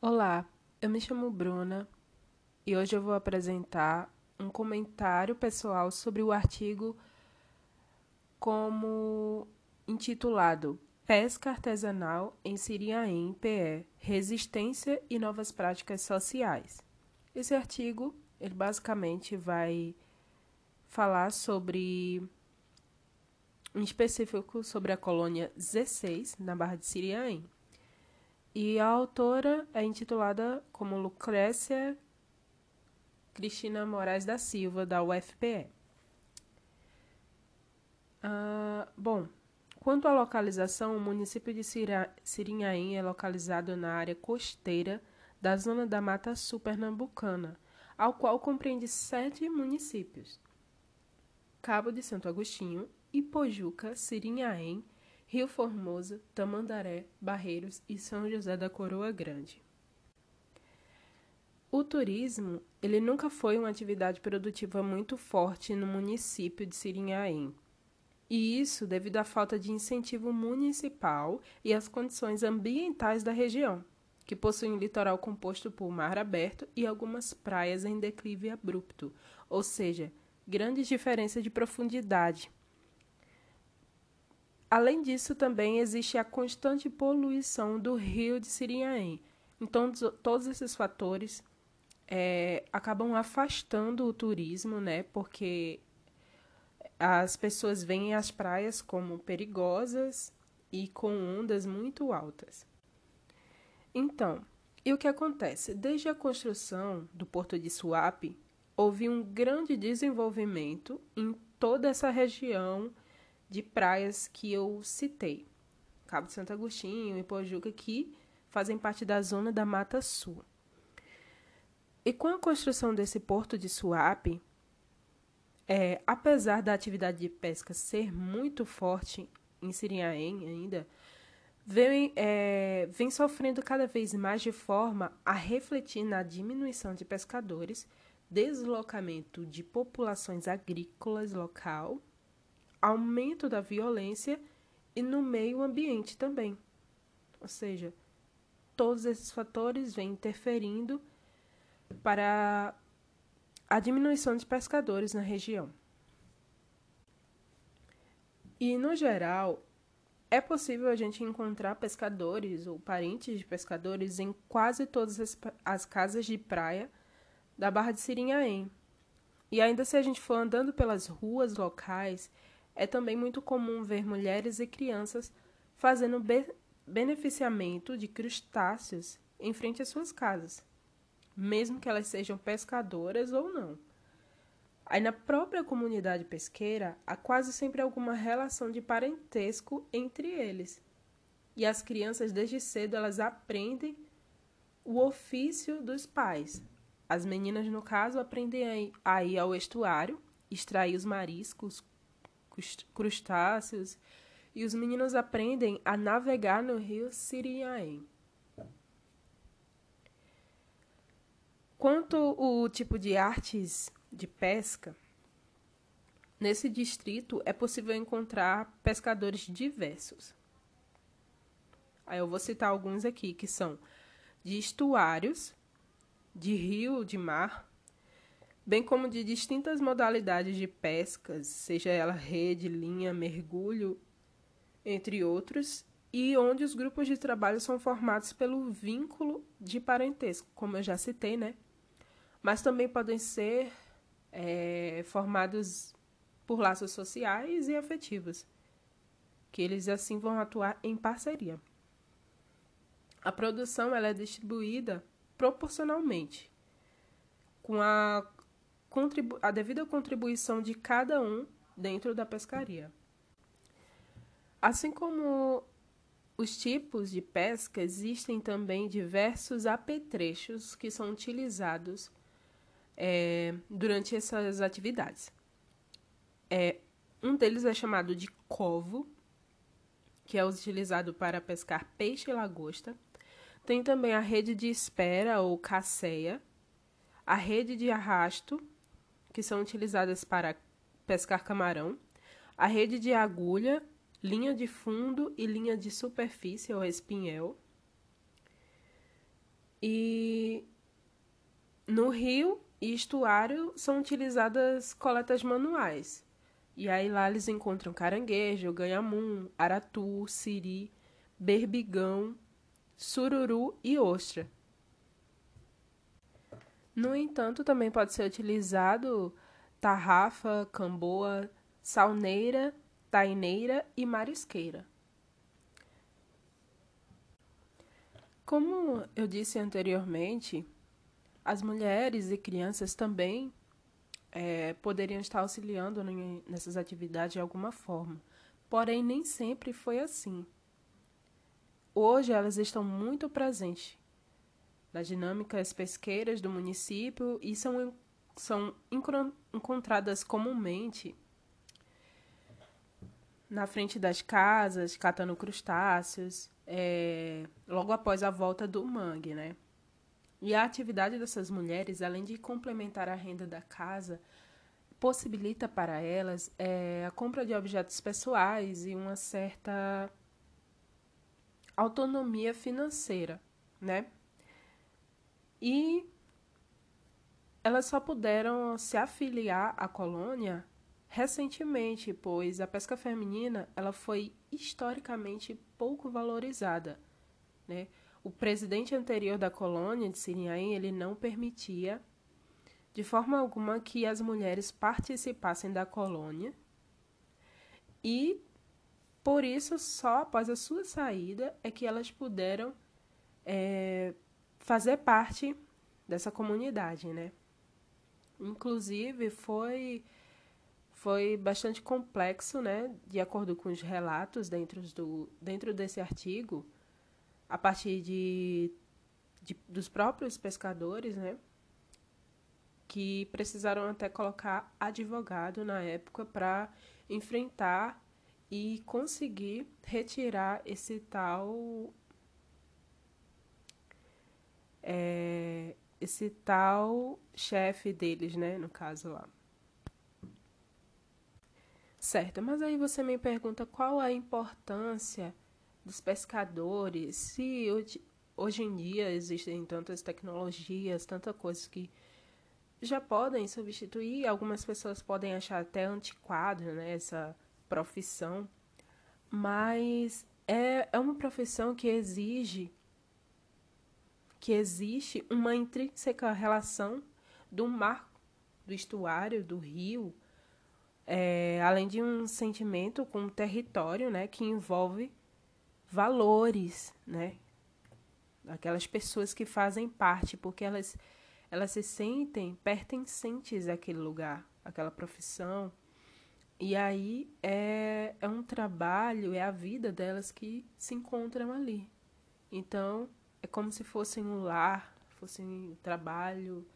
Olá, eu me chamo Bruna e hoje eu vou apresentar um comentário pessoal sobre o artigo como intitulado Pesca artesanal em Siriaém, PE, resistência e novas práticas sociais. Esse artigo, ele basicamente vai falar sobre em específico sobre a colônia Z6 na Barra de Siriaém. E a autora é intitulada como Lucrécia Cristina Moraes da Silva, da UFPE. Ah, bom, quanto à localização, o município de Sirinhaém é localizado na área costeira da zona da Mata Sul Pernambucana, ao qual compreende sete municípios: Cabo de Santo Agostinho, Ipojuca, Sirinhaém, Rio Formoso, Tamandaré, Barreiros e São José da Coroa Grande. O turismo, ele nunca foi uma atividade produtiva muito forte no município de Sirinhaém. E isso devido à falta de incentivo municipal e às condições ambientais da região, que possui um litoral composto por mar aberto e algumas praias em declive abrupto, ou seja, grandes diferenças de profundidade Além disso, também existe a constante poluição do rio de Sirinhaém. Então, todos esses fatores é, acabam afastando o turismo, né? Porque as pessoas veem as praias como perigosas e com ondas muito altas. Então, e o que acontece? Desde a construção do porto de Suape, houve um grande desenvolvimento em toda essa região de praias que eu citei. Cabo de Santo Agostinho e Pojuca, que fazem parte da zona da Mata Sul. E com a construção desse porto de Suape, é, apesar da atividade de pesca ser muito forte em Sirinhaém ainda, vem, é, vem sofrendo cada vez mais de forma a refletir na diminuição de pescadores, deslocamento de populações agrícolas local aumento da violência e no meio ambiente também. Ou seja, todos esses fatores vêm interferindo para a diminuição de pescadores na região. E, no geral, é possível a gente encontrar pescadores ou parentes de pescadores em quase todas as, as casas de praia da Barra de Sirinhaém. E ainda se a gente for andando pelas ruas locais é também muito comum ver mulheres e crianças fazendo be beneficiamento de crustáceos em frente às suas casas, mesmo que elas sejam pescadoras ou não. Aí na própria comunidade pesqueira há quase sempre alguma relação de parentesco entre eles. E as crianças desde cedo elas aprendem o ofício dos pais. As meninas, no caso, aprendem a ir ao estuário, extrair os mariscos, crustáceos e os meninos aprendem a navegar no rio Siriaém. Quanto o tipo de artes de pesca, nesse distrito é possível encontrar pescadores diversos. Aí eu vou citar alguns aqui que são de estuários, de rio, de mar, bem como de distintas modalidades de pescas, seja ela rede, linha, mergulho, entre outros, e onde os grupos de trabalho são formados pelo vínculo de parentesco, como eu já citei, né? Mas também podem ser é, formados por laços sociais e afetivos, que eles assim vão atuar em parceria. A produção ela é distribuída proporcionalmente, com a a devida contribuição de cada um dentro da pescaria. Assim como os tipos de pesca, existem também diversos apetrechos que são utilizados é, durante essas atividades. É, um deles é chamado de covo, que é utilizado para pescar peixe e lagosta. Tem também a rede de espera ou caceia, a rede de arrasto, que são utilizadas para pescar camarão, a rede de agulha, linha de fundo e linha de superfície ou espinhel. E no rio e estuário são utilizadas coletas manuais. E aí lá eles encontram caranguejo, ganhamum, aratu, siri, berbigão, sururu e ostra. No entanto, também pode ser utilizado tarrafa, camboa, salneira, taineira e marisqueira. Como eu disse anteriormente, as mulheres e crianças também é, poderiam estar auxiliando nessas atividades de alguma forma. Porém, nem sempre foi assim. Hoje elas estão muito presentes nas dinâmicas pesqueiras do município e são, são encontradas comumente na frente das casas, catando crustáceos, é, logo após a volta do mangue, né? E a atividade dessas mulheres, além de complementar a renda da casa, possibilita para elas é, a compra de objetos pessoais e uma certa autonomia financeira, né? E elas só puderam se afiliar à colônia recentemente, pois a pesca feminina ela foi historicamente pouco valorizada. Né? O presidente anterior da colônia de Sirinhaém ele não permitia de forma alguma que as mulheres participassem da colônia e por isso só após a sua saída é que elas puderam é, fazer parte dessa comunidade, né? Inclusive foi foi bastante complexo, né, de acordo com os relatos dentro, do, dentro desse artigo, a partir de, de, dos próprios pescadores, né, que precisaram até colocar advogado na época para enfrentar e conseguir retirar esse tal é, esse tal chefe deles, né, no caso lá. Certo, mas aí você me pergunta qual a importância dos pescadores, se hoje, hoje em dia existem tantas tecnologias, tantas coisas que já podem substituir, algumas pessoas podem achar até antiquado né, essa profissão, mas é, é uma profissão que exige que existe uma intrínseca relação do mar, do estuário, do rio, é, além de um sentimento com o território, né, que envolve valores, né, aquelas pessoas que fazem parte, porque elas elas se sentem pertencentes àquele lugar, àquela profissão. E aí é, é um trabalho, é a vida delas que se encontram ali. Então, é como se fossem um lar, fossem trabalho,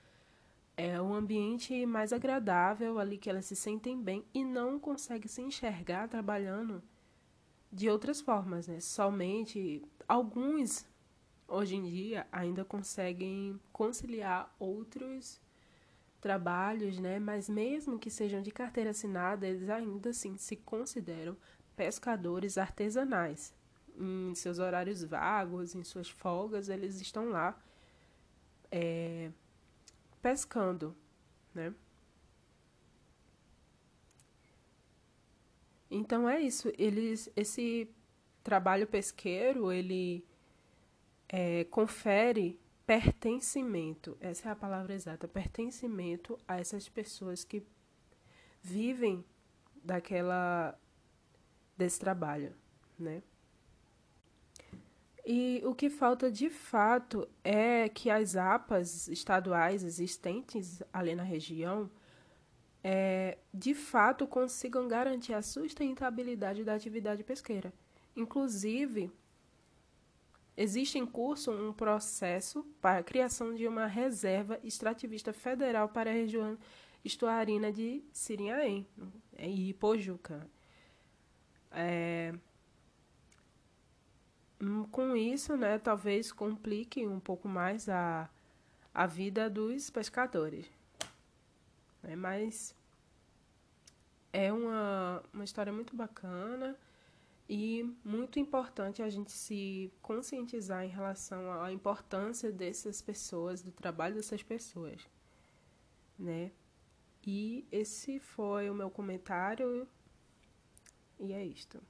é um ambiente mais agradável ali que elas se sentem bem e não conseguem se enxergar trabalhando de outras formas, né? Somente alguns hoje em dia ainda conseguem conciliar outros trabalhos, né? Mas mesmo que sejam de carteira assinada, eles ainda assim se consideram pescadores artesanais. Em seus horários vagos, em suas folgas, eles estão lá é, pescando, né? Então é isso. Eles, esse trabalho pesqueiro ele é, confere pertencimento. Essa é a palavra exata. Pertencimento a essas pessoas que vivem daquela desse trabalho, né? E o que falta de fato é que as APAs estaduais existentes ali na região é, de fato consigam garantir a sustentabilidade da atividade pesqueira. Inclusive, existe em curso um processo para a criação de uma reserva extrativista federal para a região estuarina de Sirinhaém e Ipojuca. É, com isso, né, talvez complique um pouco mais a, a vida dos pescadores. Né? Mas é uma, uma história muito bacana E muito importante a gente se conscientizar em relação à importância dessas pessoas, do trabalho dessas pessoas, né? E esse foi o meu comentário. E é isto.